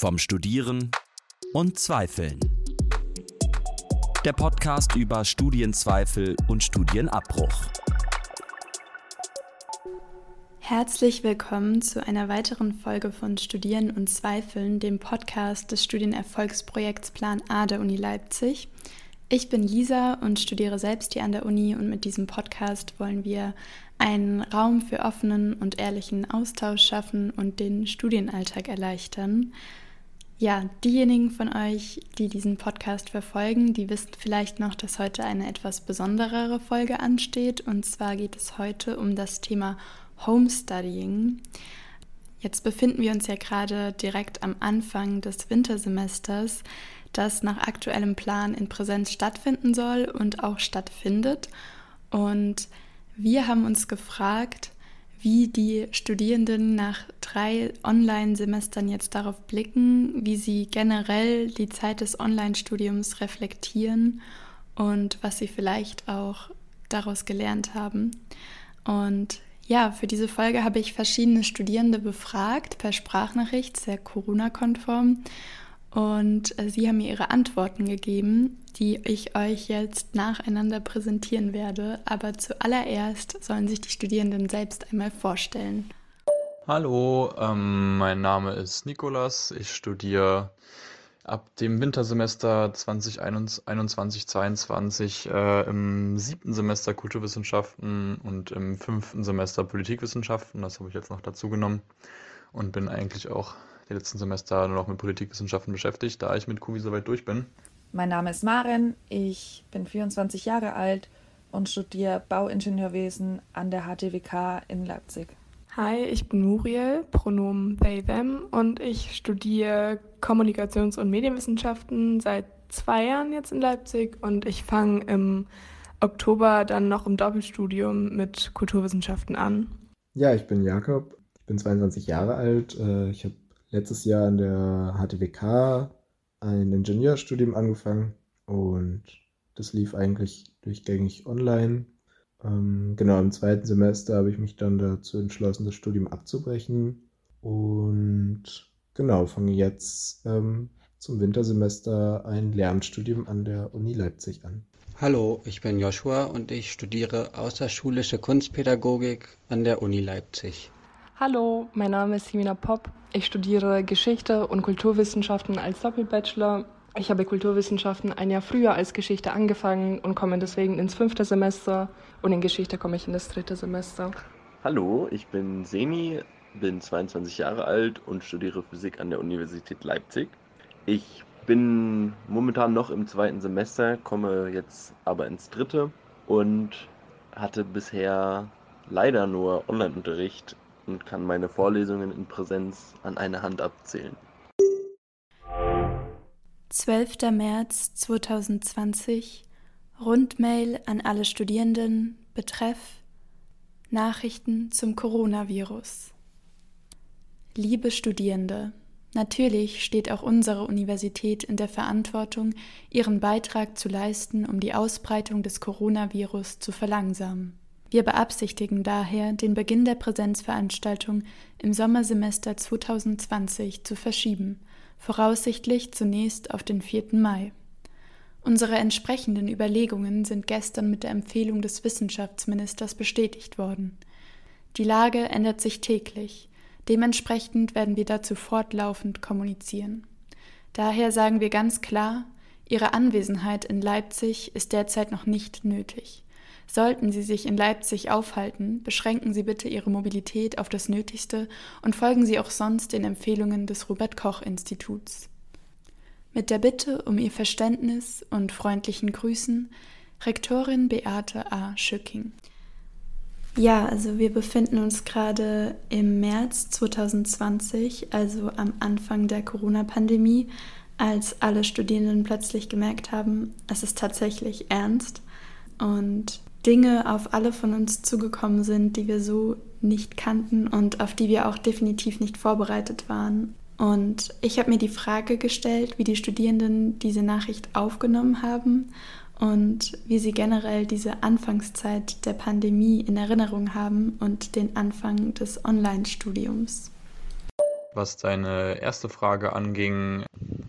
vom Studieren und Zweifeln. Der Podcast über Studienzweifel und Studienabbruch. Herzlich willkommen zu einer weiteren Folge von Studieren und Zweifeln, dem Podcast des Studienerfolgsprojekts Plan A der Uni Leipzig. Ich bin Lisa und studiere selbst hier an der Uni und mit diesem Podcast wollen wir einen Raum für offenen und ehrlichen Austausch schaffen und den Studienalltag erleichtern. Ja, diejenigen von euch, die diesen Podcast verfolgen, die wissen vielleicht noch, dass heute eine etwas besonderere Folge ansteht. Und zwar geht es heute um das Thema Homestudying. Jetzt befinden wir uns ja gerade direkt am Anfang des Wintersemesters das nach aktuellem Plan in Präsenz stattfinden soll und auch stattfindet. Und wir haben uns gefragt, wie die Studierenden nach drei Online-Semestern jetzt darauf blicken, wie sie generell die Zeit des Online-Studiums reflektieren und was sie vielleicht auch daraus gelernt haben. Und ja, für diese Folge habe ich verschiedene Studierende befragt per Sprachnachricht, sehr Corona-konform. Und äh, sie haben mir ihre Antworten gegeben, die ich euch jetzt nacheinander präsentieren werde. Aber zuallererst sollen sich die Studierenden selbst einmal vorstellen. Hallo, ähm, mein Name ist Nikolas. Ich studiere ab dem Wintersemester 2021-22 äh, im siebten Semester Kulturwissenschaften und im fünften Semester Politikwissenschaften. Das habe ich jetzt noch dazu genommen und bin eigentlich auch die letzten Semester nur noch mit Politikwissenschaften beschäftigt, da ich mit Kuvi soweit durch bin. Mein Name ist Maren, ich bin 24 Jahre alt und studiere Bauingenieurwesen an der HTWK in Leipzig. Hi, ich bin Muriel, Pronomen they, them und ich studiere Kommunikations- und Medienwissenschaften seit zwei Jahren jetzt in Leipzig und ich fange im Oktober dann noch im Doppelstudium mit Kulturwissenschaften an. Ja, ich bin Jakob, ich bin 22 Jahre alt. Äh, ich habe letztes Jahr an der HTWK ein Ingenieurstudium angefangen und das lief eigentlich durchgängig online. Ähm, genau, im zweiten Semester habe ich mich dann dazu entschlossen, das Studium abzubrechen und genau, fange jetzt ähm, zum Wintersemester ein Lehramtsstudium an der Uni Leipzig an. Hallo, ich bin Joshua und ich studiere außerschulische Kunstpädagogik an der Uni Leipzig. Hallo, mein Name ist Simina Popp. Ich studiere Geschichte und Kulturwissenschaften als Doppelbachelor. Ich habe Kulturwissenschaften ein Jahr früher als Geschichte angefangen und komme deswegen ins fünfte Semester und in Geschichte komme ich in das dritte Semester. Hallo, ich bin Semi, bin 22 Jahre alt und studiere Physik an der Universität Leipzig. Ich bin momentan noch im zweiten Semester, komme jetzt aber ins dritte und hatte bisher leider nur Online-Unterricht und kann meine Vorlesungen in Präsenz an einer Hand abzählen. 12. März 2020 Rundmail an alle Studierenden betreff Nachrichten zum Coronavirus. Liebe Studierende, natürlich steht auch unsere Universität in der Verantwortung, ihren Beitrag zu leisten, um die Ausbreitung des Coronavirus zu verlangsamen. Wir beabsichtigen daher, den Beginn der Präsenzveranstaltung im Sommersemester 2020 zu verschieben, voraussichtlich zunächst auf den 4. Mai. Unsere entsprechenden Überlegungen sind gestern mit der Empfehlung des Wissenschaftsministers bestätigt worden. Die Lage ändert sich täglich, dementsprechend werden wir dazu fortlaufend kommunizieren. Daher sagen wir ganz klar, Ihre Anwesenheit in Leipzig ist derzeit noch nicht nötig. Sollten Sie sich in Leipzig aufhalten, beschränken Sie bitte Ihre Mobilität auf das Nötigste und folgen Sie auch sonst den Empfehlungen des Robert Koch Instituts. Mit der Bitte um Ihr Verständnis und freundlichen Grüßen, Rektorin Beate A. Schücking. Ja, also wir befinden uns gerade im März 2020, also am Anfang der Corona-Pandemie, als alle Studierenden plötzlich gemerkt haben, es ist tatsächlich ernst. Und Dinge auf alle von uns zugekommen sind, die wir so nicht kannten und auf die wir auch definitiv nicht vorbereitet waren. Und ich habe mir die Frage gestellt, wie die Studierenden diese Nachricht aufgenommen haben und wie sie generell diese Anfangszeit der Pandemie in Erinnerung haben und den Anfang des Online-Studiums. Was deine erste Frage anging,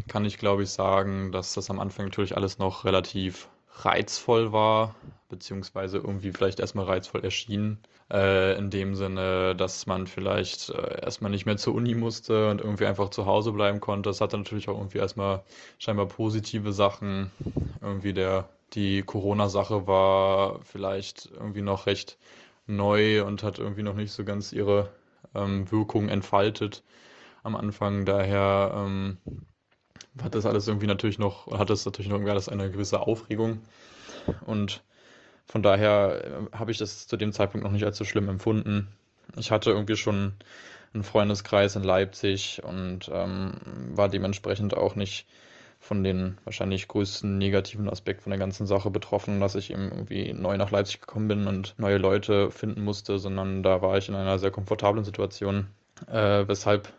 kann ich glaube ich sagen, dass das am Anfang natürlich alles noch relativ reizvoll war, beziehungsweise irgendwie vielleicht erstmal reizvoll erschien. Äh, in dem Sinne, dass man vielleicht äh, erstmal nicht mehr zur Uni musste und irgendwie einfach zu Hause bleiben konnte. Das hatte natürlich auch irgendwie erstmal scheinbar positive Sachen. Irgendwie der, die Corona-Sache war vielleicht irgendwie noch recht neu und hat irgendwie noch nicht so ganz ihre ähm, Wirkung entfaltet am Anfang. Daher ähm, hat das alles irgendwie natürlich noch, hat das natürlich noch irgendwie alles eine gewisse Aufregung. Und von daher äh, habe ich das zu dem Zeitpunkt noch nicht als so schlimm empfunden. Ich hatte irgendwie schon einen Freundeskreis in Leipzig und ähm, war dementsprechend auch nicht von den wahrscheinlich größten negativen Aspekten von der ganzen Sache betroffen, dass ich eben irgendwie neu nach Leipzig gekommen bin und neue Leute finden musste, sondern da war ich in einer sehr komfortablen Situation, äh, weshalb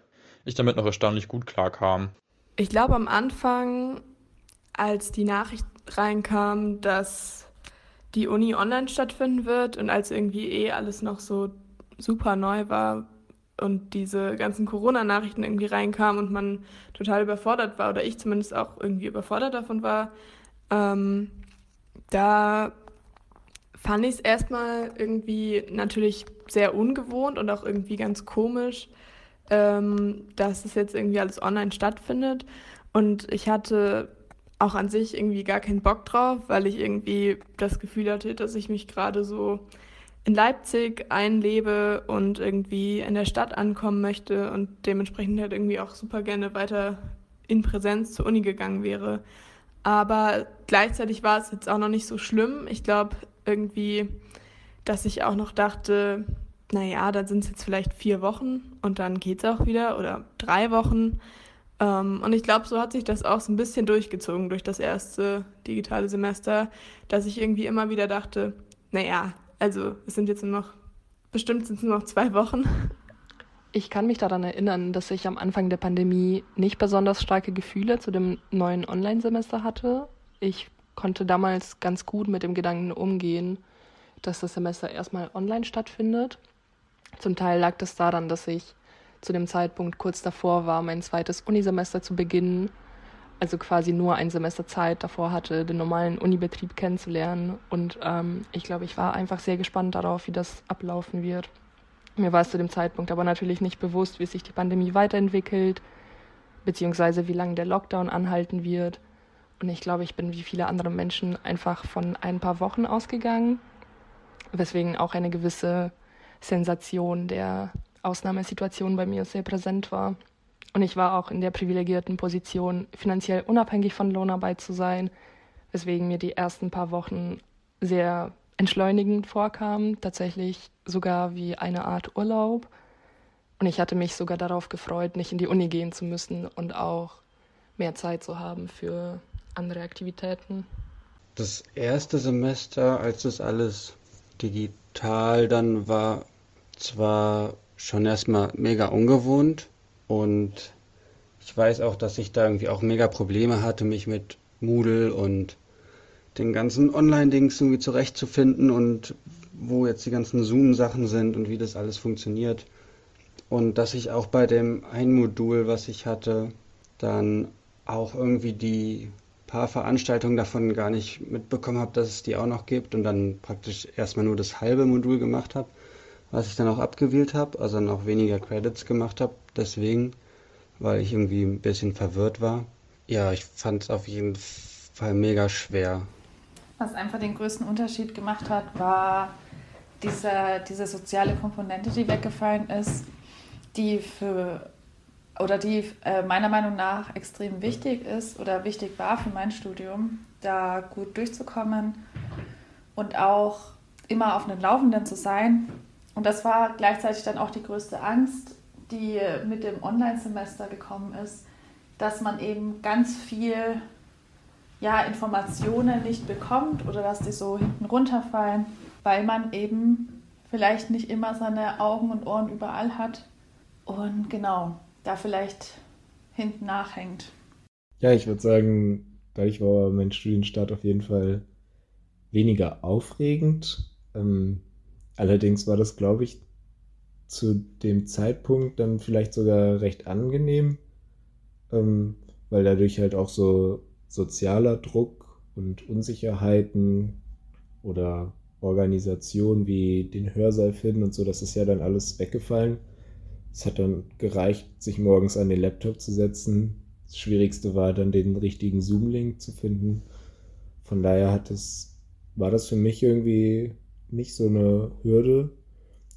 ich damit noch erstaunlich gut klarkam. Ich glaube am Anfang, als die Nachricht reinkam, dass die Uni online stattfinden wird und als irgendwie eh alles noch so super neu war, und diese ganzen Corona-Nachrichten irgendwie reinkamen und man total überfordert war, oder ich zumindest auch irgendwie überfordert davon war, ähm, da fand ich es erstmal irgendwie natürlich sehr ungewohnt und auch irgendwie ganz komisch, ähm, dass es jetzt irgendwie alles online stattfindet. Und ich hatte auch an sich irgendwie gar keinen Bock drauf, weil ich irgendwie das Gefühl hatte, dass ich mich gerade so in Leipzig einlebe und irgendwie in der Stadt ankommen möchte und dementsprechend halt irgendwie auch super gerne weiter in Präsenz zur Uni gegangen wäre. Aber gleichzeitig war es jetzt auch noch nicht so schlimm. Ich glaube irgendwie, dass ich auch noch dachte, naja, dann sind es jetzt vielleicht vier Wochen und dann geht es auch wieder oder drei Wochen. Ähm, und ich glaube, so hat sich das auch so ein bisschen durchgezogen durch das erste digitale Semester, dass ich irgendwie immer wieder dachte, naja, also es sind jetzt nur noch, bestimmt sind es nur noch zwei Wochen. Ich kann mich daran erinnern, dass ich am Anfang der Pandemie nicht besonders starke Gefühle zu dem neuen Online-Semester hatte. Ich konnte damals ganz gut mit dem Gedanken umgehen, dass das Semester erstmal online stattfindet. Zum Teil lag das daran, dass ich zu dem Zeitpunkt kurz davor war, mein zweites Unisemester zu beginnen also quasi nur ein Semester Zeit davor hatte, den normalen Unibetrieb kennenzulernen. Und ähm, ich glaube, ich war einfach sehr gespannt darauf, wie das ablaufen wird. Mir war es zu dem Zeitpunkt aber natürlich nicht bewusst, wie sich die Pandemie weiterentwickelt, beziehungsweise wie lange der Lockdown anhalten wird. Und ich glaube, ich bin wie viele andere Menschen einfach von ein paar Wochen ausgegangen, weswegen auch eine gewisse Sensation der Ausnahmesituation bei mir sehr präsent war. Und ich war auch in der privilegierten Position, finanziell unabhängig von Lohnarbeit zu sein, weswegen mir die ersten paar Wochen sehr entschleunigend vorkamen, tatsächlich sogar wie eine Art Urlaub. Und ich hatte mich sogar darauf gefreut, nicht in die Uni gehen zu müssen und auch mehr Zeit zu haben für andere Aktivitäten. Das erste Semester, als das alles digital dann war, zwar schon erstmal mega ungewohnt, und ich weiß auch, dass ich da irgendwie auch mega Probleme hatte, mich mit Moodle und den ganzen Online-Dings irgendwie zurechtzufinden und wo jetzt die ganzen Zoom-Sachen sind und wie das alles funktioniert. Und dass ich auch bei dem einen Modul, was ich hatte, dann auch irgendwie die paar Veranstaltungen davon gar nicht mitbekommen habe, dass es die auch noch gibt und dann praktisch erstmal nur das halbe Modul gemacht habe was ich dann auch abgewählt habe, also noch weniger Credits gemacht habe, deswegen, weil ich irgendwie ein bisschen verwirrt war. Ja, ich fand es auf jeden Fall mega schwer. Was einfach den größten Unterschied gemacht hat, war diese, diese soziale Komponente, die weggefallen ist, die für oder die äh, meiner Meinung nach extrem wichtig ist oder wichtig war für mein Studium, da gut durchzukommen und auch immer auf einem Laufenden zu sein, und das war gleichzeitig dann auch die größte Angst, die mit dem Online-Semester gekommen ist, dass man eben ganz viel ja, Informationen nicht bekommt oder dass die so hinten runterfallen, weil man eben vielleicht nicht immer seine Augen und Ohren überall hat und genau, da vielleicht hinten nachhängt. Ja, ich würde sagen, dadurch war mein Studienstart auf jeden Fall weniger aufregend. Ähm, Allerdings war das, glaube ich, zu dem Zeitpunkt dann vielleicht sogar recht angenehm, ähm, weil dadurch halt auch so sozialer Druck und Unsicherheiten oder Organisationen wie den Hörsaal finden und so, das ist ja dann alles weggefallen. Es hat dann gereicht, sich morgens an den Laptop zu setzen. Das Schwierigste war dann den richtigen Zoom-Link zu finden. Von daher hat es, war das für mich irgendwie nicht so eine Hürde.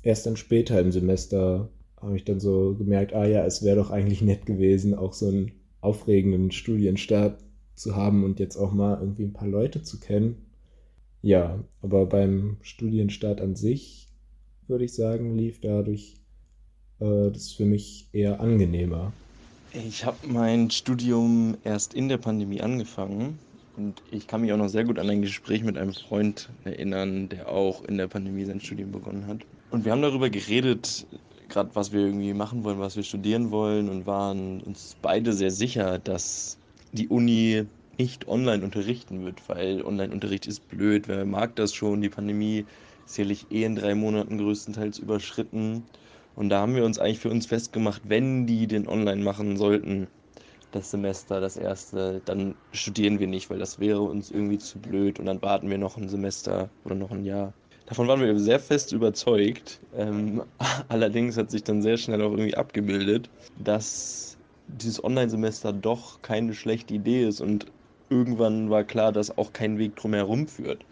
Erst dann später im Semester habe ich dann so gemerkt, ah ja, es wäre doch eigentlich nett gewesen, auch so einen aufregenden Studienstart zu haben und jetzt auch mal irgendwie ein paar Leute zu kennen. Ja, aber beim Studienstart an sich würde ich sagen, lief dadurch äh, das für mich eher angenehmer. Ich habe mein Studium erst in der Pandemie angefangen und ich kann mich auch noch sehr gut an ein Gespräch mit einem Freund erinnern, der auch in der Pandemie sein Studium begonnen hat. Und wir haben darüber geredet, gerade was wir irgendwie machen wollen, was wir studieren wollen und waren uns beide sehr sicher, dass die Uni nicht online unterrichten wird, weil Online-Unterricht ist blöd, wer mag das schon, die Pandemie ist sicherlich eh in drei Monaten größtenteils überschritten. Und da haben wir uns eigentlich für uns festgemacht, wenn die den online machen sollten, das Semester, das erste, dann studieren wir nicht, weil das wäre uns irgendwie zu blöd und dann warten wir noch ein Semester oder noch ein Jahr. Davon waren wir sehr fest überzeugt. Ähm, allerdings hat sich dann sehr schnell auch irgendwie abgebildet, dass dieses Online-Semester doch keine schlechte Idee ist und irgendwann war klar, dass auch kein Weg drumherum führt.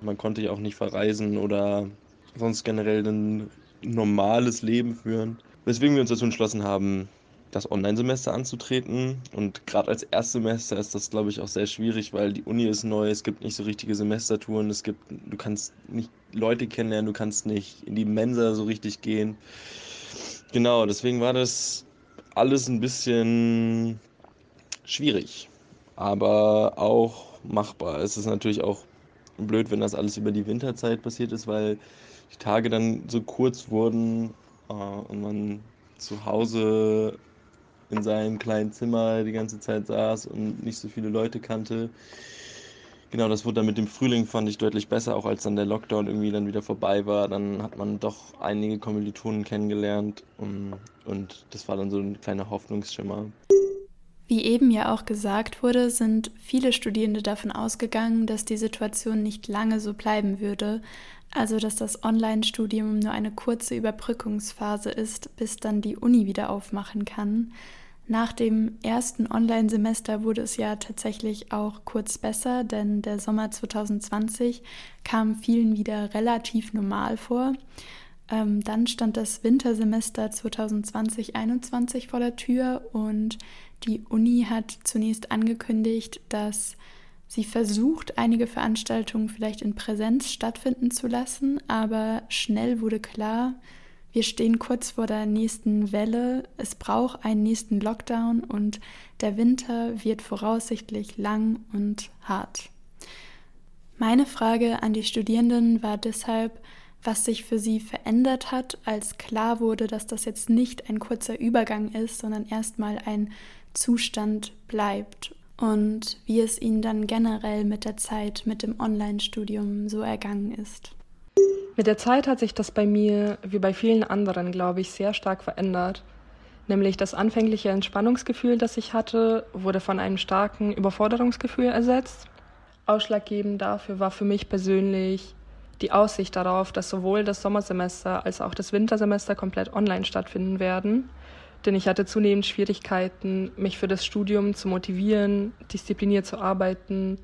Man konnte ja auch nicht verreisen oder sonst generell ein normales Leben führen. Weswegen wir uns dazu entschlossen haben, das Online-Semester anzutreten. Und gerade als Erstsemester ist das, glaube ich, auch sehr schwierig, weil die Uni ist neu, es gibt nicht so richtige Semestertouren, es gibt, du kannst nicht Leute kennenlernen, du kannst nicht in die Mensa so richtig gehen. Genau, deswegen war das alles ein bisschen schwierig, aber auch machbar. Es ist natürlich auch blöd, wenn das alles über die Winterzeit passiert ist, weil die Tage dann so kurz wurden äh, und man zu Hause in seinem kleinen Zimmer die ganze Zeit saß und nicht so viele Leute kannte. Genau, das wurde dann mit dem Frühling, fand ich deutlich besser, auch als dann der Lockdown irgendwie dann wieder vorbei war. Dann hat man doch einige Kommilitonen kennengelernt und, und das war dann so ein kleiner Hoffnungsschimmer. Wie eben ja auch gesagt wurde, sind viele Studierende davon ausgegangen, dass die Situation nicht lange so bleiben würde, also dass das Online-Studium nur eine kurze Überbrückungsphase ist, bis dann die Uni wieder aufmachen kann. Nach dem ersten Online-Semester wurde es ja tatsächlich auch kurz besser, denn der Sommer 2020 kam vielen wieder relativ normal vor. Ähm, dann stand das Wintersemester 2020-21 vor der Tür und die Uni hat zunächst angekündigt, dass Sie versucht, einige Veranstaltungen vielleicht in Präsenz stattfinden zu lassen, aber schnell wurde klar, wir stehen kurz vor der nächsten Welle, es braucht einen nächsten Lockdown und der Winter wird voraussichtlich lang und hart. Meine Frage an die Studierenden war deshalb, was sich für sie verändert hat, als klar wurde, dass das jetzt nicht ein kurzer Übergang ist, sondern erstmal ein Zustand bleibt und wie es ihnen dann generell mit der Zeit, mit dem Online-Studium so ergangen ist. Mit der Zeit hat sich das bei mir, wie bei vielen anderen, glaube ich, sehr stark verändert. Nämlich das anfängliche Entspannungsgefühl, das ich hatte, wurde von einem starken Überforderungsgefühl ersetzt. Ausschlaggebend dafür war für mich persönlich die Aussicht darauf, dass sowohl das Sommersemester als auch das Wintersemester komplett online stattfinden werden denn ich hatte zunehmend Schwierigkeiten, mich für das Studium zu motivieren, diszipliniert zu arbeiten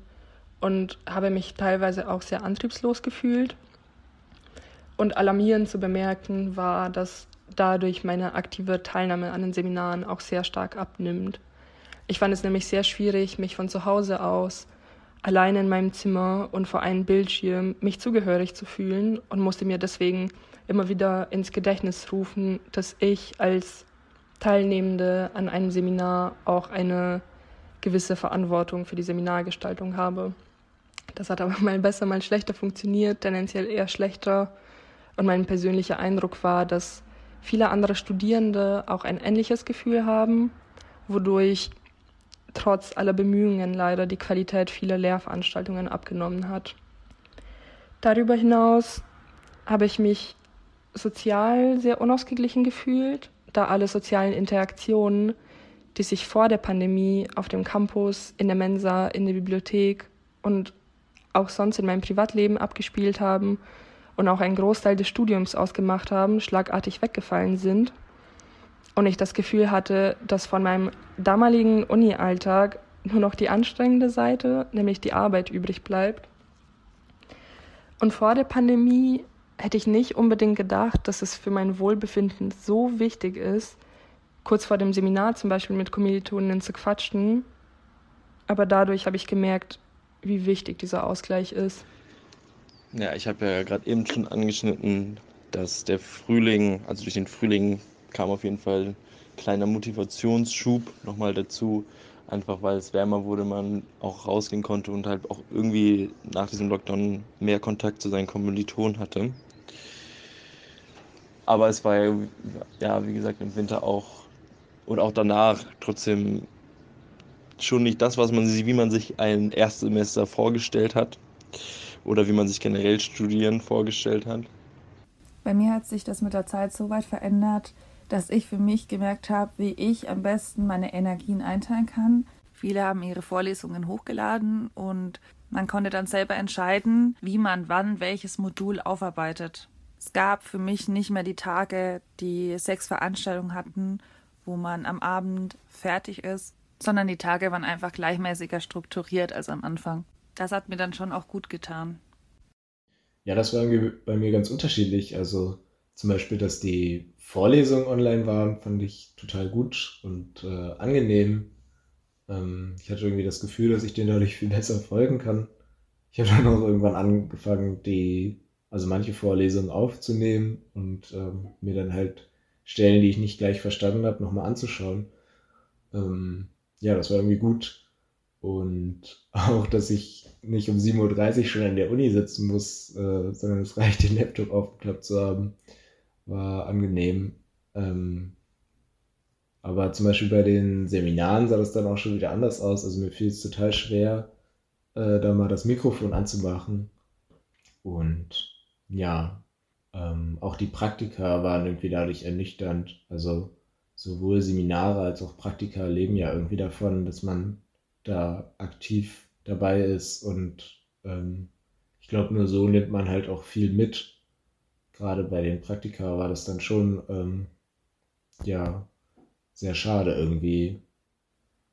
und habe mich teilweise auch sehr antriebslos gefühlt. Und alarmierend zu bemerken war, dass dadurch meine aktive Teilnahme an den Seminaren auch sehr stark abnimmt. Ich fand es nämlich sehr schwierig, mich von zu Hause aus alleine in meinem Zimmer und vor einem Bildschirm mich zugehörig zu fühlen und musste mir deswegen immer wieder ins Gedächtnis rufen, dass ich als Teilnehmende an einem Seminar auch eine gewisse Verantwortung für die Seminargestaltung habe. Das hat aber mal besser, mal schlechter funktioniert, tendenziell eher schlechter. Und mein persönlicher Eindruck war, dass viele andere Studierende auch ein ähnliches Gefühl haben, wodurch trotz aller Bemühungen leider die Qualität vieler Lehrveranstaltungen abgenommen hat. Darüber hinaus habe ich mich sozial sehr unausgeglichen gefühlt, da alle sozialen Interaktionen, die sich vor der Pandemie auf dem Campus, in der Mensa, in der Bibliothek und auch sonst in meinem Privatleben abgespielt haben und auch einen Großteil des Studiums ausgemacht haben, schlagartig weggefallen sind. Und ich das Gefühl hatte, dass von meinem damaligen Uni-Alltag nur noch die anstrengende Seite, nämlich die Arbeit, übrig bleibt. Und vor der Pandemie hätte ich nicht unbedingt gedacht, dass es für mein Wohlbefinden so wichtig ist, kurz vor dem Seminar zum Beispiel mit Kommilitoninnen zu quatschen. Aber dadurch habe ich gemerkt, wie wichtig dieser Ausgleich ist. Ja, ich habe ja gerade eben schon angeschnitten, dass der Frühling, also durch den Frühling kam auf jeden Fall ein kleiner Motivationsschub nochmal dazu. Einfach weil es wärmer wurde, man auch rausgehen konnte und halt auch irgendwie nach diesem Lockdown mehr Kontakt zu seinen Kommilitonen hatte. Aber es war ja, wie gesagt, im Winter auch und auch danach trotzdem schon nicht das, was man wie man sich ein Erstsemester vorgestellt hat oder wie man sich generell Studieren vorgestellt hat. Bei mir hat sich das mit der Zeit so weit verändert, dass ich für mich gemerkt habe, wie ich am besten meine Energien einteilen kann. Viele haben ihre Vorlesungen hochgeladen und man konnte dann selber entscheiden, wie man wann welches Modul aufarbeitet. Es gab für mich nicht mehr die Tage, die sechs Veranstaltungen hatten, wo man am Abend fertig ist, sondern die Tage waren einfach gleichmäßiger strukturiert als am Anfang. Das hat mir dann schon auch gut getan. Ja, das war bei mir ganz unterschiedlich. Also zum Beispiel, dass die Vorlesungen online waren, fand ich total gut und äh, angenehm. Ähm, ich hatte irgendwie das Gefühl, dass ich denen dadurch viel besser folgen kann. Ich habe dann auch irgendwann angefangen, die, also manche Vorlesungen aufzunehmen und ähm, mir dann halt Stellen, die ich nicht gleich verstanden habe, nochmal anzuschauen. Ähm, ja, das war irgendwie gut. Und auch, dass ich nicht um 7.30 Uhr schon in der Uni sitzen muss, äh, sondern es reicht, den Laptop aufgeklappt zu haben, war angenehm. Ähm, aber zum Beispiel bei den Seminaren sah das dann auch schon wieder anders aus. Also mir fiel es total schwer, äh, da mal das Mikrofon anzumachen. Und ja, ähm, auch die Praktika waren irgendwie dadurch ernüchternd. Also sowohl Seminare als auch Praktika leben ja irgendwie davon, dass man da aktiv dabei ist und ähm, ich glaube, nur so nimmt man halt auch viel mit. Gerade bei den Praktika war das dann schon ähm, ja sehr schade irgendwie.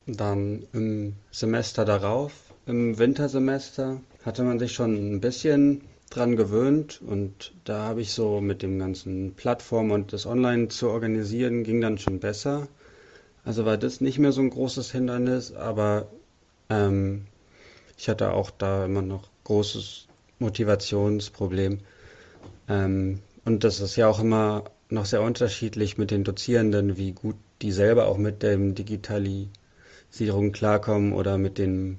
Dann im Semester darauf, im Wintersemester, hatte man sich schon ein bisschen dran gewöhnt und da habe ich so mit dem ganzen Plattform und das Online zu organisieren, ging dann schon besser. Also war das nicht mehr so ein großes Hindernis, aber ähm, ich hatte auch da immer noch großes Motivationsproblem. Ähm, und das ist ja auch immer noch sehr unterschiedlich mit den Dozierenden, wie gut die selber auch mit der Digitalisierung klarkommen oder mit den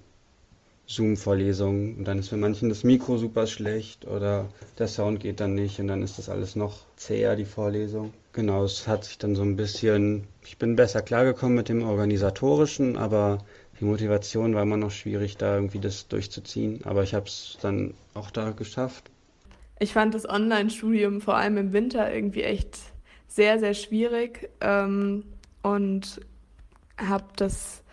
Zoom-Vorlesungen und dann ist für manchen das Mikro super schlecht oder der Sound geht dann nicht und dann ist das alles noch zäher, die Vorlesung. Genau, es hat sich dann so ein bisschen, ich bin besser klargekommen mit dem Organisatorischen, aber die Motivation war immer noch schwierig, da irgendwie das durchzuziehen. Aber ich habe es dann auch da geschafft. Ich fand das Online-Studium vor allem im Winter irgendwie echt sehr, sehr schwierig ähm, und habe das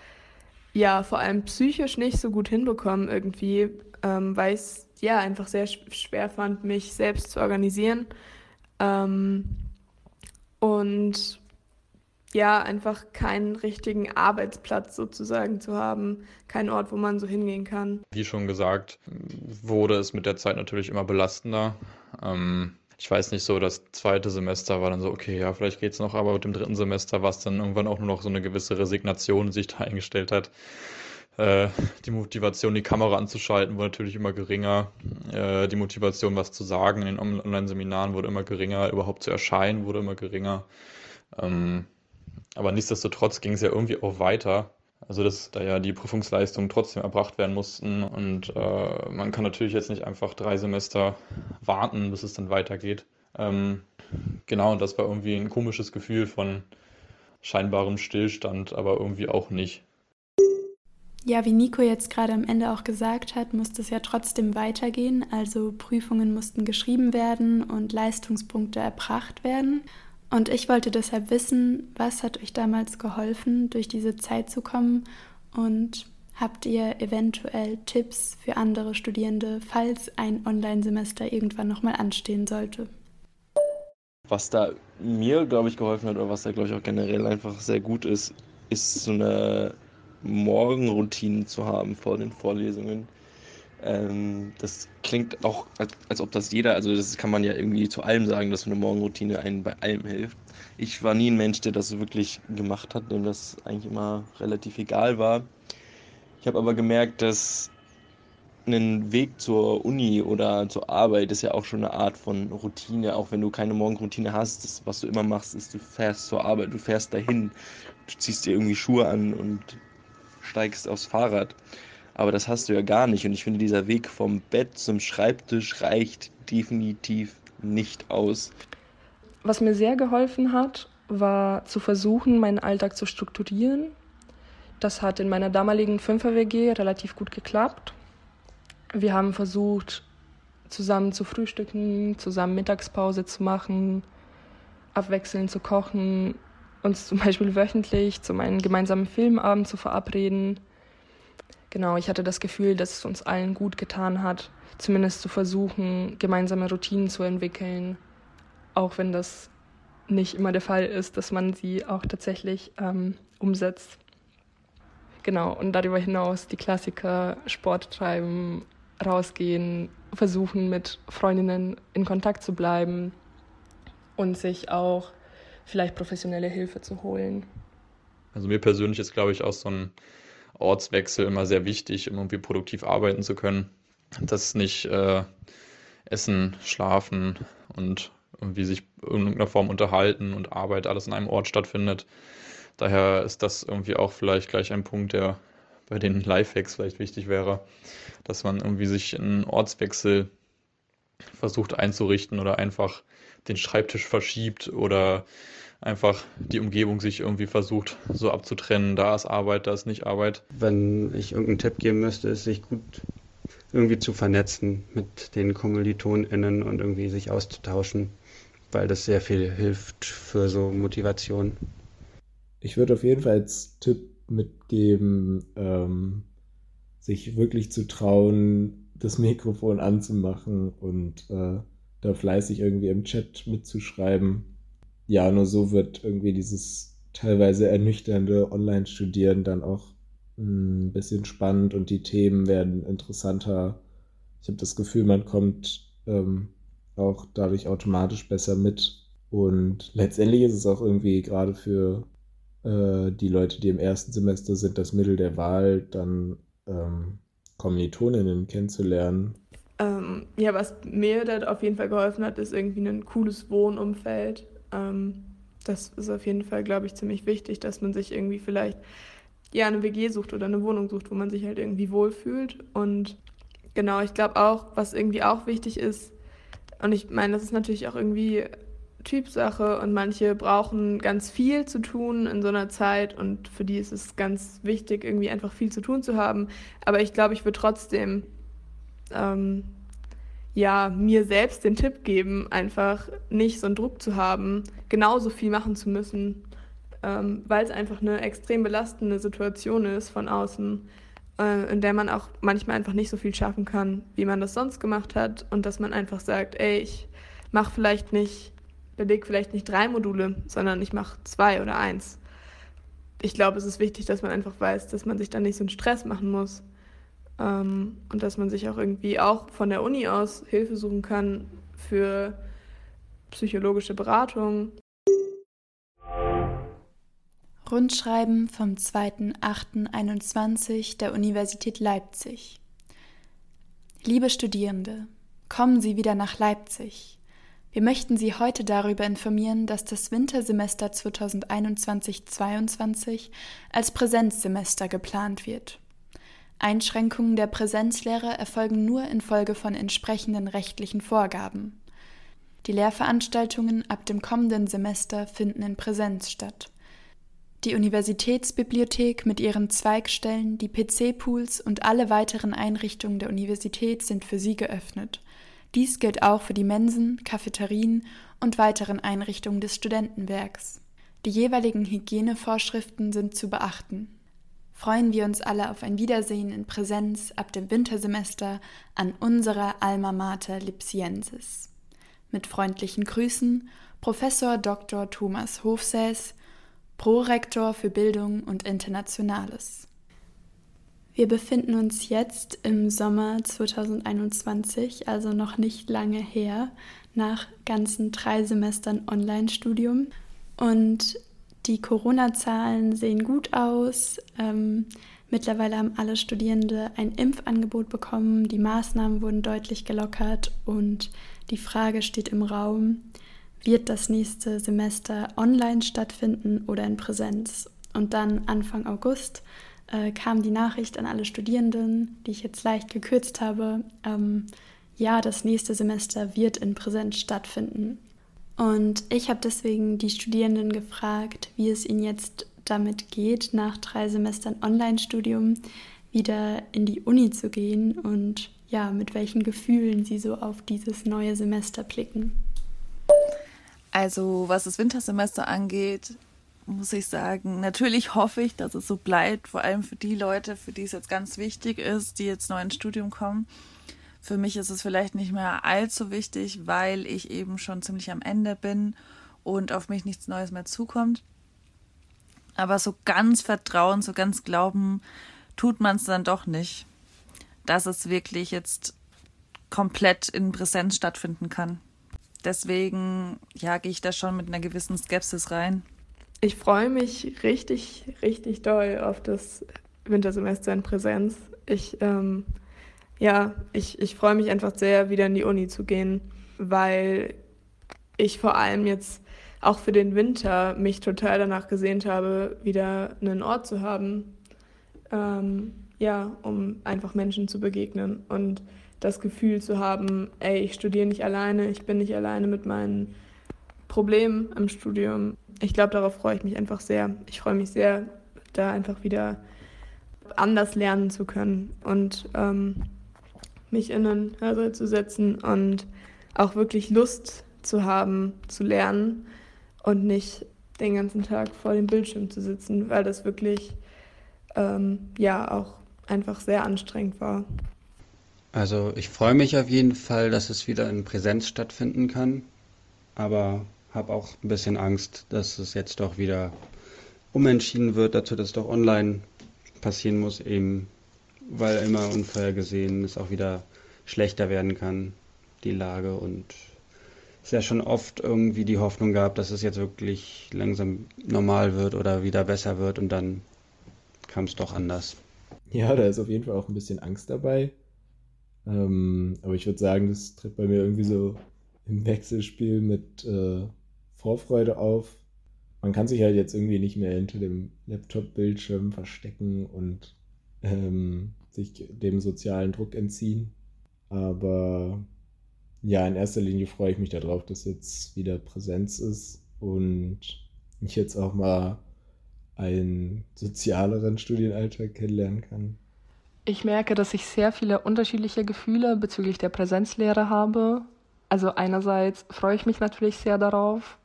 ja vor allem psychisch nicht so gut hinbekommen irgendwie, ähm, weil ich es ja einfach sehr schwer fand, mich selbst zu organisieren. Ähm, und ja, einfach keinen richtigen Arbeitsplatz sozusagen zu haben, keinen Ort, wo man so hingehen kann. Wie schon gesagt, wurde es mit der Zeit natürlich immer belastender. Ähm, ich weiß nicht so, das zweite Semester war dann so, okay, ja, vielleicht geht es noch, aber mit dem dritten Semester war es dann irgendwann auch nur noch so eine gewisse Resignation, die sich da eingestellt hat. Äh, die Motivation, die Kamera anzuschalten, wurde natürlich immer geringer. Äh, die Motivation, was zu sagen in den Online-Seminaren, wurde immer geringer. Überhaupt zu erscheinen, wurde immer geringer. Ähm, aber nichtsdestotrotz ging es ja irgendwie auch weiter. Also dass da ja die Prüfungsleistungen trotzdem erbracht werden mussten und äh, man kann natürlich jetzt nicht einfach drei Semester warten, bis es dann weitergeht. Ähm, genau, und das war irgendwie ein komisches Gefühl von scheinbarem Stillstand, aber irgendwie auch nicht. Ja, wie Nico jetzt gerade am Ende auch gesagt hat, musste es ja trotzdem weitergehen. Also Prüfungen mussten geschrieben werden und Leistungspunkte erbracht werden. Und ich wollte deshalb wissen, was hat euch damals geholfen, durch diese Zeit zu kommen und habt ihr eventuell Tipps für andere Studierende, falls ein Online-Semester irgendwann nochmal anstehen sollte? Was da mir, glaube ich, geholfen hat oder was da, glaube ich, auch generell einfach sehr gut ist, ist so eine Morgenroutinen zu haben vor den Vorlesungen. Ähm, das klingt auch, als, als ob das jeder, also das kann man ja irgendwie zu allem sagen, dass eine Morgenroutine einen bei allem hilft. Ich war nie ein Mensch, der das wirklich gemacht hat, dem das eigentlich immer relativ egal war. Ich habe aber gemerkt, dass ein Weg zur Uni oder zur Arbeit ist ja auch schon eine Art von Routine, auch wenn du keine Morgenroutine hast. Das, was du immer machst, ist, du fährst zur Arbeit, du fährst dahin, du ziehst dir irgendwie Schuhe an und steigst aufs Fahrrad. Aber das hast du ja gar nicht. Und ich finde, dieser Weg vom Bett zum Schreibtisch reicht definitiv nicht aus. Was mir sehr geholfen hat, war zu versuchen, meinen Alltag zu strukturieren. Das hat in meiner damaligen 5er WG relativ gut geklappt. Wir haben versucht, zusammen zu frühstücken, zusammen Mittagspause zu machen, abwechselnd zu kochen uns zum Beispiel wöchentlich zu einem gemeinsamen Filmabend zu verabreden. Genau, ich hatte das Gefühl, dass es uns allen gut getan hat, zumindest zu versuchen, gemeinsame Routinen zu entwickeln, auch wenn das nicht immer der Fall ist, dass man sie auch tatsächlich ähm, umsetzt. Genau, und darüber hinaus die Klassiker Sport treiben, rausgehen, versuchen mit Freundinnen in Kontakt zu bleiben und sich auch vielleicht professionelle Hilfe zu holen. Also mir persönlich ist, glaube ich, auch so ein Ortswechsel immer sehr wichtig, um irgendwie produktiv arbeiten zu können. Dass nicht äh, Essen, Schlafen und irgendwie sich in irgendeiner Form unterhalten und Arbeit alles in einem Ort stattfindet. Daher ist das irgendwie auch vielleicht gleich ein Punkt, der bei den Lifehacks vielleicht wichtig wäre, dass man irgendwie sich einen Ortswechsel versucht einzurichten oder einfach den Schreibtisch verschiebt oder einfach die Umgebung sich irgendwie versucht so abzutrennen, da ist Arbeit, da ist nicht Arbeit. Wenn ich irgendeinen Tipp geben müsste, ist sich gut irgendwie zu vernetzen mit den KommilitonInnen und irgendwie sich auszutauschen, weil das sehr viel hilft für so Motivation. Ich würde auf jeden Fall als Tipp mitgeben, ähm, sich wirklich zu trauen, das Mikrofon anzumachen und äh, da fleißig irgendwie im Chat mitzuschreiben. Ja, nur so wird irgendwie dieses teilweise ernüchternde Online-Studieren dann auch ein bisschen spannend und die Themen werden interessanter. Ich habe das Gefühl, man kommt ähm, auch dadurch automatisch besser mit. Und letztendlich ist es auch irgendwie gerade für äh, die Leute, die im ersten Semester sind, das Mittel der Wahl, dann ähm, Kommilitoninnen kennenzulernen ähm, ja, was mir da auf jeden Fall geholfen hat, ist irgendwie ein cooles Wohnumfeld. Ähm, das ist auf jeden Fall, glaube ich, ziemlich wichtig, dass man sich irgendwie vielleicht ja eine WG sucht oder eine Wohnung sucht, wo man sich halt irgendwie wohlfühlt. Und genau, ich glaube auch, was irgendwie auch wichtig ist, und ich meine, das ist natürlich auch irgendwie Typsache und manche brauchen ganz viel zu tun in so einer Zeit und für die ist es ganz wichtig, irgendwie einfach viel zu tun zu haben. Aber ich glaube, ich würde trotzdem ähm, ja, mir selbst den Tipp geben, einfach nicht so einen Druck zu haben, genauso viel machen zu müssen, ähm, weil es einfach eine extrem belastende Situation ist von außen, äh, in der man auch manchmal einfach nicht so viel schaffen kann, wie man das sonst gemacht hat und dass man einfach sagt, ey, ich mache vielleicht nicht, belege vielleicht nicht drei Module, sondern ich mache zwei oder eins. Ich glaube, es ist wichtig, dass man einfach weiß, dass man sich dann nicht so einen Stress machen muss. Ähm, und dass man sich auch irgendwie auch von der Uni aus Hilfe suchen kann für psychologische Beratung. Rundschreiben vom 2.8.21 der Universität Leipzig. Liebe Studierende, kommen Sie wieder nach Leipzig. Wir möchten Sie heute darüber informieren, dass das Wintersemester 2021-22 als Präsenzsemester geplant wird. Einschränkungen der Präsenzlehre erfolgen nur infolge von entsprechenden rechtlichen Vorgaben. Die Lehrveranstaltungen ab dem kommenden Semester finden in Präsenz statt. Die Universitätsbibliothek mit ihren Zweigstellen, die PC-Pools und alle weiteren Einrichtungen der Universität sind für sie geöffnet. Dies gilt auch für die Mensen, Cafeterien und weiteren Einrichtungen des Studentenwerks. Die jeweiligen Hygienevorschriften sind zu beachten. Freuen wir uns alle auf ein Wiedersehen in Präsenz ab dem Wintersemester an unserer Alma Mater Lipsiensis. Mit freundlichen Grüßen Professor Dr. Thomas Hofsäß, Prorektor für Bildung und Internationales. Wir befinden uns jetzt im Sommer 2021, also noch nicht lange her, nach ganzen drei Semestern Online-Studium. Und die Corona-Zahlen sehen gut aus. Ähm, mittlerweile haben alle Studierende ein Impfangebot bekommen. Die Maßnahmen wurden deutlich gelockert und die Frage steht im Raum, wird das nächste Semester online stattfinden oder in Präsenz? Und dann Anfang August äh, kam die Nachricht an alle Studierenden, die ich jetzt leicht gekürzt habe, ähm, ja, das nächste Semester wird in Präsenz stattfinden. Und ich habe deswegen die Studierenden gefragt, wie es ihnen jetzt damit geht, nach drei Semestern Online-Studium wieder in die Uni zu gehen und ja, mit welchen Gefühlen sie so auf dieses neue Semester blicken. Also was das Wintersemester angeht, muss ich sagen, natürlich hoffe ich, dass es so bleibt, vor allem für die Leute, für die es jetzt ganz wichtig ist, die jetzt neu ins Studium kommen. Für mich ist es vielleicht nicht mehr allzu wichtig, weil ich eben schon ziemlich am Ende bin und auf mich nichts Neues mehr zukommt. Aber so ganz vertrauen, so ganz glauben, tut man es dann doch nicht, dass es wirklich jetzt komplett in Präsenz stattfinden kann. Deswegen, ja, gehe ich da schon mit einer gewissen Skepsis rein. Ich freue mich richtig, richtig doll auf das Wintersemester in Präsenz. Ich ähm, ja, ich, ich freue mich einfach sehr, wieder in die Uni zu gehen, weil ich vor allem jetzt auch für den Winter mich total danach gesehnt habe, wieder einen Ort zu haben, ähm, ja, um einfach Menschen zu begegnen und das Gefühl zu haben, ey, ich studiere nicht alleine, ich bin nicht alleine mit meinen Problemen im Studium. Ich glaube, darauf freue ich mich einfach sehr. Ich freue mich sehr, da einfach wieder anders lernen zu können und ähm, mich in einen Hörsaal zu setzen und auch wirklich Lust zu haben, zu lernen und nicht den ganzen Tag vor dem Bildschirm zu sitzen, weil das wirklich ähm, ja auch einfach sehr anstrengend war. Also ich freue mich auf jeden Fall, dass es wieder in Präsenz stattfinden kann, aber habe auch ein bisschen Angst, dass es jetzt doch wieder umentschieden wird, dazu, dass es doch online passieren muss, eben weil immer unvorhergesehen es auch wieder schlechter werden kann, die Lage. Und es ja schon oft irgendwie die Hoffnung gab, dass es jetzt wirklich langsam normal wird oder wieder besser wird und dann kam es doch anders. Ja, da ist auf jeden Fall auch ein bisschen Angst dabei. Ähm, aber ich würde sagen, das tritt bei mir irgendwie so im Wechselspiel mit äh, Vorfreude auf. Man kann sich halt jetzt irgendwie nicht mehr hinter dem Laptop-Bildschirm verstecken und ähm, sich dem sozialen Druck entziehen. Aber ja, in erster Linie freue ich mich darauf, dass jetzt wieder Präsenz ist und ich jetzt auch mal einen sozialeren Studienalltag kennenlernen kann. Ich merke, dass ich sehr viele unterschiedliche Gefühle bezüglich der Präsenzlehre habe. Also einerseits freue ich mich natürlich sehr darauf,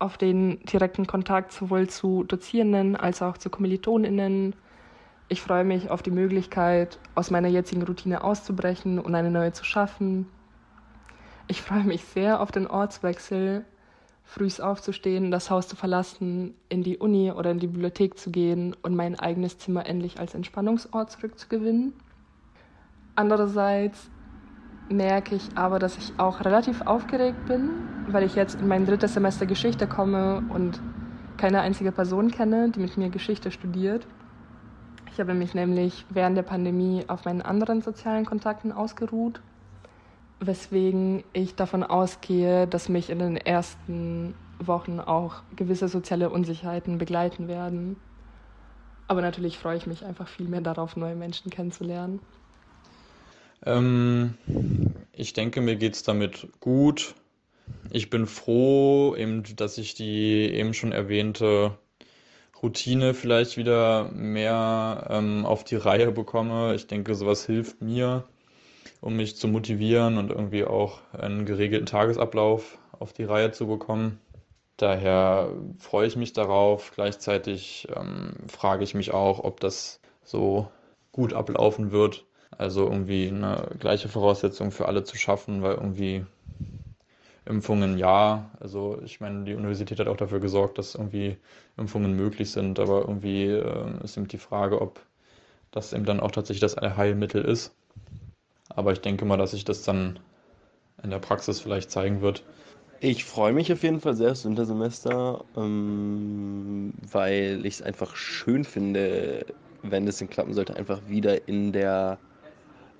auf den direkten Kontakt sowohl zu Dozierenden als auch zu Kommilitoninnen, ich freue mich auf die Möglichkeit, aus meiner jetzigen Routine auszubrechen und eine neue zu schaffen. Ich freue mich sehr auf den Ortswechsel, frühs aufzustehen, das Haus zu verlassen, in die Uni oder in die Bibliothek zu gehen und mein eigenes Zimmer endlich als Entspannungsort zurückzugewinnen. Andererseits merke ich aber, dass ich auch relativ aufgeregt bin, weil ich jetzt in mein drittes Semester Geschichte komme und keine einzige Person kenne, die mit mir Geschichte studiert. Ich habe mich nämlich während der Pandemie auf meinen anderen sozialen Kontakten ausgeruht, weswegen ich davon ausgehe, dass mich in den ersten Wochen auch gewisse soziale Unsicherheiten begleiten werden. Aber natürlich freue ich mich einfach viel mehr darauf, neue Menschen kennenzulernen. Ähm, ich denke, mir geht es damit gut. Ich bin froh, eben, dass ich die eben schon erwähnte Routine vielleicht wieder mehr ähm, auf die Reihe bekomme. Ich denke, sowas hilft mir, um mich zu motivieren und irgendwie auch einen geregelten Tagesablauf auf die Reihe zu bekommen. Daher freue ich mich darauf. Gleichzeitig ähm, frage ich mich auch, ob das so gut ablaufen wird. Also irgendwie eine gleiche Voraussetzung für alle zu schaffen, weil irgendwie Impfungen ja. Also ich meine, die Universität hat auch dafür gesorgt, dass irgendwie Impfungen möglich sind, aber irgendwie äh, ist eben die Frage, ob das eben dann auch tatsächlich das Heilmittel ist. Aber ich denke mal, dass sich das dann in der Praxis vielleicht zeigen wird. Ich freue mich auf jeden Fall sehr aufs Wintersemester, ähm, weil ich es einfach schön finde, wenn es denn klappen sollte, einfach wieder in der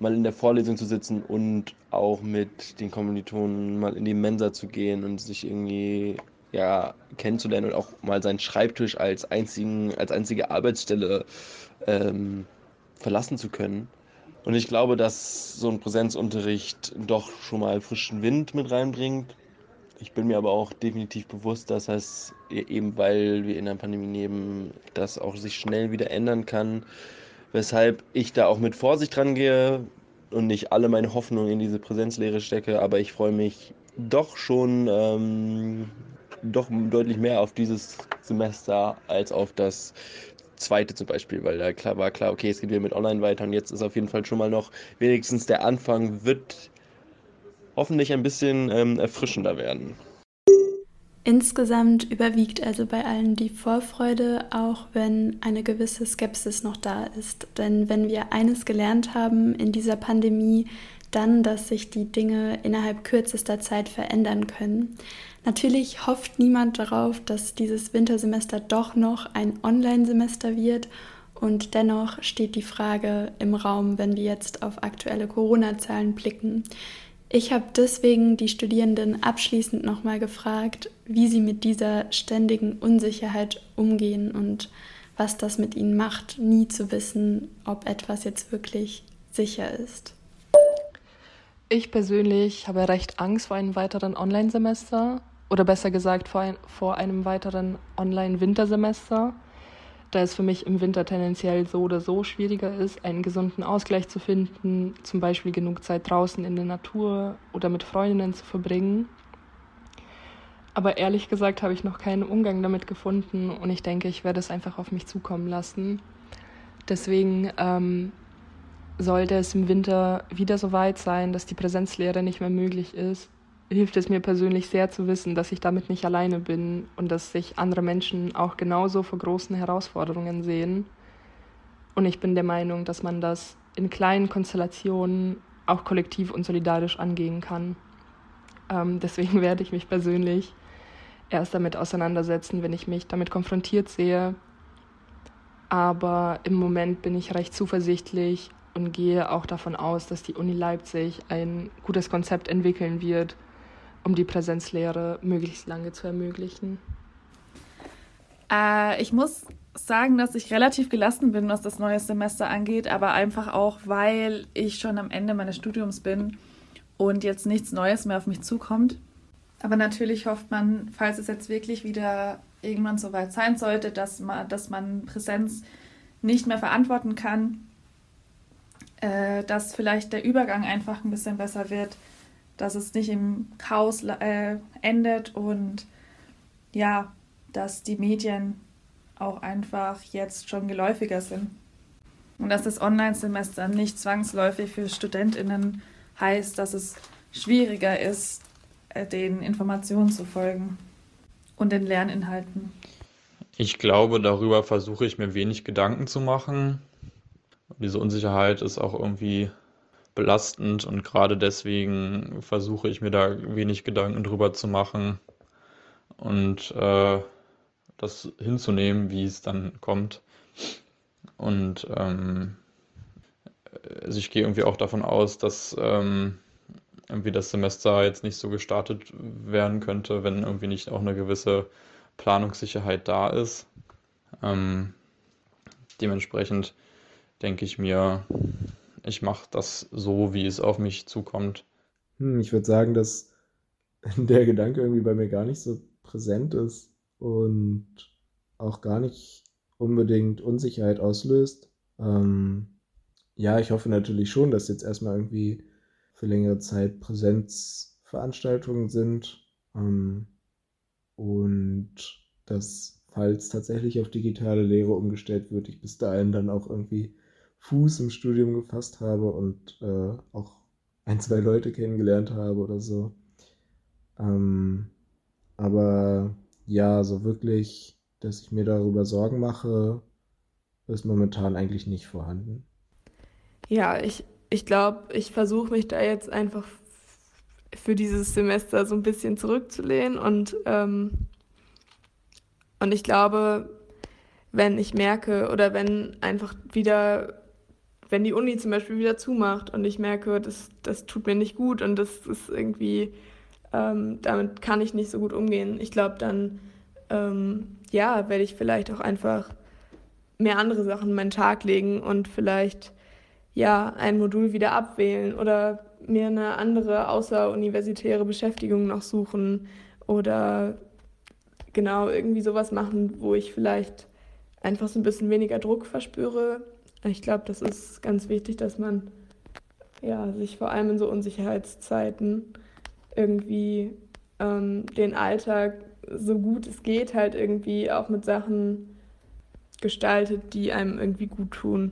mal in der Vorlesung zu sitzen und auch mit den Kommilitonen mal in die Mensa zu gehen und sich irgendwie ja, kennenzulernen und auch mal seinen Schreibtisch als, einzigen, als einzige Arbeitsstelle ähm, verlassen zu können. Und ich glaube, dass so ein Präsenzunterricht doch schon mal frischen Wind mit reinbringt. Ich bin mir aber auch definitiv bewusst, dass das eben, weil wir in einer Pandemie leben, das auch sich schnell wieder ändern kann weshalb ich da auch mit Vorsicht rangehe und nicht alle meine Hoffnungen in diese Präsenzlehre stecke, aber ich freue mich doch schon ähm, doch deutlich mehr auf dieses Semester als auf das zweite zum Beispiel, weil da klar war klar, okay, es geht wieder mit Online weiter und jetzt ist auf jeden Fall schon mal noch wenigstens der Anfang wird hoffentlich ein bisschen ähm, erfrischender werden. Insgesamt überwiegt also bei allen die Vorfreude, auch wenn eine gewisse Skepsis noch da ist. Denn wenn wir eines gelernt haben in dieser Pandemie, dann, dass sich die Dinge innerhalb kürzester Zeit verändern können. Natürlich hofft niemand darauf, dass dieses Wintersemester doch noch ein Online-Semester wird und dennoch steht die Frage im Raum, wenn wir jetzt auf aktuelle Corona-Zahlen blicken. Ich habe deswegen die Studierenden abschließend nochmal gefragt, wie sie mit dieser ständigen Unsicherheit umgehen und was das mit ihnen macht, nie zu wissen, ob etwas jetzt wirklich sicher ist. Ich persönlich habe recht Angst vor einem weiteren Online-Semester oder besser gesagt vor, ein, vor einem weiteren Online-Wintersemester da es für mich im Winter tendenziell so oder so schwieriger ist, einen gesunden Ausgleich zu finden, zum Beispiel genug Zeit draußen in der Natur oder mit Freundinnen zu verbringen. Aber ehrlich gesagt habe ich noch keinen Umgang damit gefunden und ich denke, ich werde es einfach auf mich zukommen lassen. Deswegen ähm, sollte es im Winter wieder so weit sein, dass die Präsenzlehre nicht mehr möglich ist, hilft es mir persönlich sehr zu wissen, dass ich damit nicht alleine bin und dass sich andere Menschen auch genauso vor großen Herausforderungen sehen. Und ich bin der Meinung, dass man das in kleinen Konstellationen auch kollektiv und solidarisch angehen kann. Ähm, deswegen werde ich mich persönlich erst damit auseinandersetzen, wenn ich mich damit konfrontiert sehe. Aber im Moment bin ich recht zuversichtlich und gehe auch davon aus, dass die Uni Leipzig ein gutes Konzept entwickeln wird, um die Präsenzlehre möglichst lange zu ermöglichen? Äh, ich muss sagen, dass ich relativ gelassen bin, was das neue Semester angeht, aber einfach auch, weil ich schon am Ende meines Studiums bin und jetzt nichts Neues mehr auf mich zukommt. Aber natürlich hofft man, falls es jetzt wirklich wieder irgendwann so weit sein sollte, dass man, dass man Präsenz nicht mehr verantworten kann, äh, dass vielleicht der Übergang einfach ein bisschen besser wird dass es nicht im Chaos äh, endet und ja, dass die Medien auch einfach jetzt schon geläufiger sind. Und dass das Online-Semester nicht zwangsläufig für StudentInnen heißt, dass es schwieriger ist, äh, den Informationen zu folgen und den Lerninhalten. Ich glaube, darüber versuche ich mir wenig Gedanken zu machen. Diese Unsicherheit ist auch irgendwie belastend und gerade deswegen versuche ich mir da wenig Gedanken drüber zu machen und äh, das hinzunehmen, wie es dann kommt. Und ähm, also ich gehe irgendwie auch davon aus, dass ähm, irgendwie das Semester jetzt nicht so gestartet werden könnte, wenn irgendwie nicht auch eine gewisse Planungssicherheit da ist. Ähm, dementsprechend denke ich mir, ich mache das so, wie es auf mich zukommt. Hm, ich würde sagen, dass der Gedanke irgendwie bei mir gar nicht so präsent ist und auch gar nicht unbedingt Unsicherheit auslöst. Ähm, ja, ich hoffe natürlich schon, dass jetzt erstmal irgendwie für längere Zeit Präsenzveranstaltungen sind ähm, und dass, falls tatsächlich auf digitale Lehre umgestellt wird, ich bis dahin dann auch irgendwie Fuß im Studium gefasst habe und äh, auch ein, zwei Leute kennengelernt habe oder so. Ähm, aber ja, so wirklich, dass ich mir darüber Sorgen mache, ist momentan eigentlich nicht vorhanden. Ja, ich, ich glaube, ich versuche mich da jetzt einfach für dieses Semester so ein bisschen zurückzulehnen und, ähm, und ich glaube, wenn ich merke oder wenn einfach wieder, wenn die Uni zum Beispiel wieder zumacht und ich merke, das, das tut mir nicht gut und das ist irgendwie, ähm, damit kann ich nicht so gut umgehen. Ich glaube, dann, ähm, ja, werde ich vielleicht auch einfach mehr andere Sachen in meinen Tag legen und vielleicht ja ein Modul wieder abwählen oder mir eine andere außeruniversitäre Beschäftigung noch suchen oder genau irgendwie sowas machen, wo ich vielleicht einfach so ein bisschen weniger Druck verspüre. Ich glaube, das ist ganz wichtig, dass man ja, sich vor allem in so Unsicherheitszeiten irgendwie ähm, den Alltag so gut es geht halt irgendwie auch mit Sachen gestaltet, die einem irgendwie gut tun.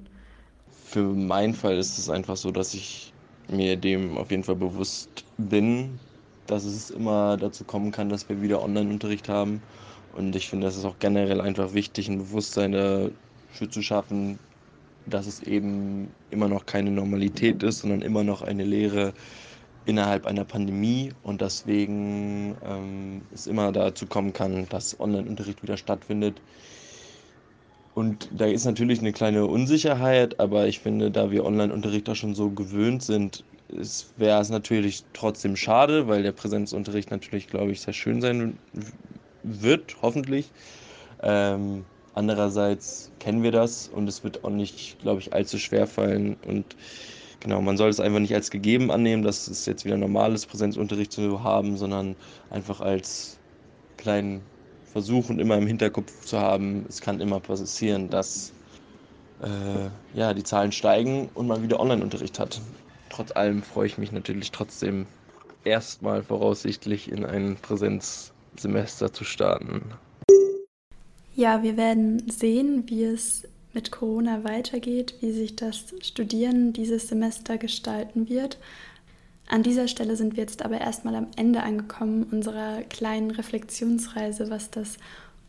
Für meinen Fall ist es einfach so, dass ich mir dem auf jeden Fall bewusst bin, dass es immer dazu kommen kann, dass wir wieder Online-Unterricht haben. Und ich finde, es ist auch generell einfach wichtig, ein Bewusstsein dafür zu schaffen, dass es eben immer noch keine Normalität ist, sondern immer noch eine Lehre innerhalb einer Pandemie und deswegen ähm, es immer dazu kommen kann, dass Online-Unterricht wieder stattfindet. Und da ist natürlich eine kleine Unsicherheit, aber ich finde, da wir Online-Unterricht auch schon so gewöhnt sind, wäre es natürlich trotzdem schade, weil der Präsenzunterricht natürlich, glaube ich, sehr schön sein wird, hoffentlich. Ähm, andererseits kennen wir das und es wird auch nicht, glaube ich, allzu schwer fallen. Und genau, man soll es einfach nicht als gegeben annehmen, dass es jetzt wieder normales Präsenzunterricht zu haben, sondern einfach als kleinen versuchen immer im Hinterkopf zu haben, es kann immer passieren, dass äh, ja, die Zahlen steigen und man wieder Online-Unterricht hat. Trotz allem freue ich mich natürlich trotzdem erstmal voraussichtlich in ein Präsenzsemester zu starten. Ja, wir werden sehen, wie es mit Corona weitergeht, wie sich das Studieren dieses Semester gestalten wird. An dieser Stelle sind wir jetzt aber erstmal am Ende angekommen unserer kleinen Reflexionsreise, was das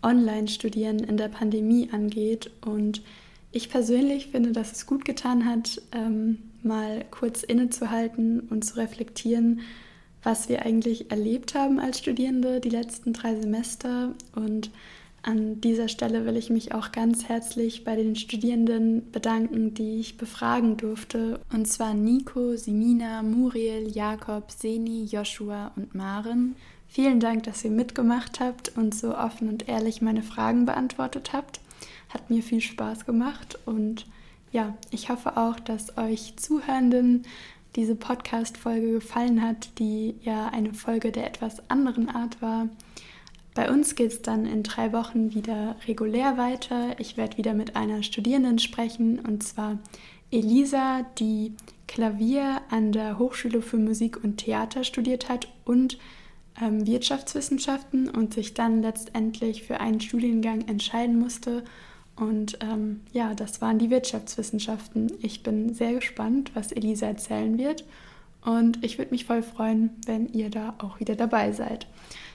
Online-Studieren in der Pandemie angeht. Und ich persönlich finde, dass es gut getan hat, ähm, mal kurz innezuhalten und zu reflektieren, was wir eigentlich erlebt haben als Studierende die letzten drei Semester und an dieser Stelle will ich mich auch ganz herzlich bei den Studierenden bedanken, die ich befragen durfte. Und zwar Nico, Simina, Muriel, Jakob, Seni, Joshua und Maren. Vielen Dank, dass ihr mitgemacht habt und so offen und ehrlich meine Fragen beantwortet habt. Hat mir viel Spaß gemacht und ja, ich hoffe auch, dass euch Zuhörenden diese Podcast-Folge gefallen hat, die ja eine Folge der etwas anderen Art war. Bei uns geht es dann in drei Wochen wieder regulär weiter. Ich werde wieder mit einer Studierenden sprechen, und zwar Elisa, die Klavier an der Hochschule für Musik und Theater studiert hat und ähm, Wirtschaftswissenschaften und sich dann letztendlich für einen Studiengang entscheiden musste. Und ähm, ja, das waren die Wirtschaftswissenschaften. Ich bin sehr gespannt, was Elisa erzählen wird. Und ich würde mich voll freuen, wenn ihr da auch wieder dabei seid.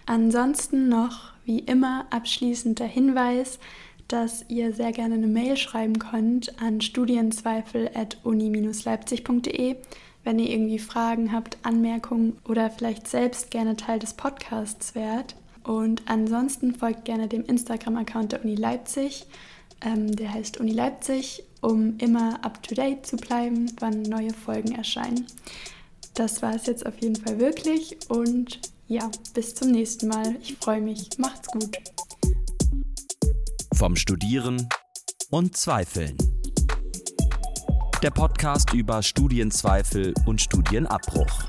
Ansonsten noch wie immer abschließend der Hinweis, dass ihr sehr gerne eine Mail schreiben könnt an studienzweifel.uni-leipzig.de, wenn ihr irgendwie Fragen habt, Anmerkungen oder vielleicht selbst gerne Teil des Podcasts wärt. Und ansonsten folgt gerne dem Instagram-Account der Uni Leipzig. Ähm, der heißt Uni Leipzig, um immer up-to-date zu bleiben, wann neue Folgen erscheinen. Das war es jetzt auf jeden Fall wirklich und ja, bis zum nächsten Mal. Ich freue mich. Macht's gut. Vom Studieren und Zweifeln. Der Podcast über Studienzweifel und Studienabbruch.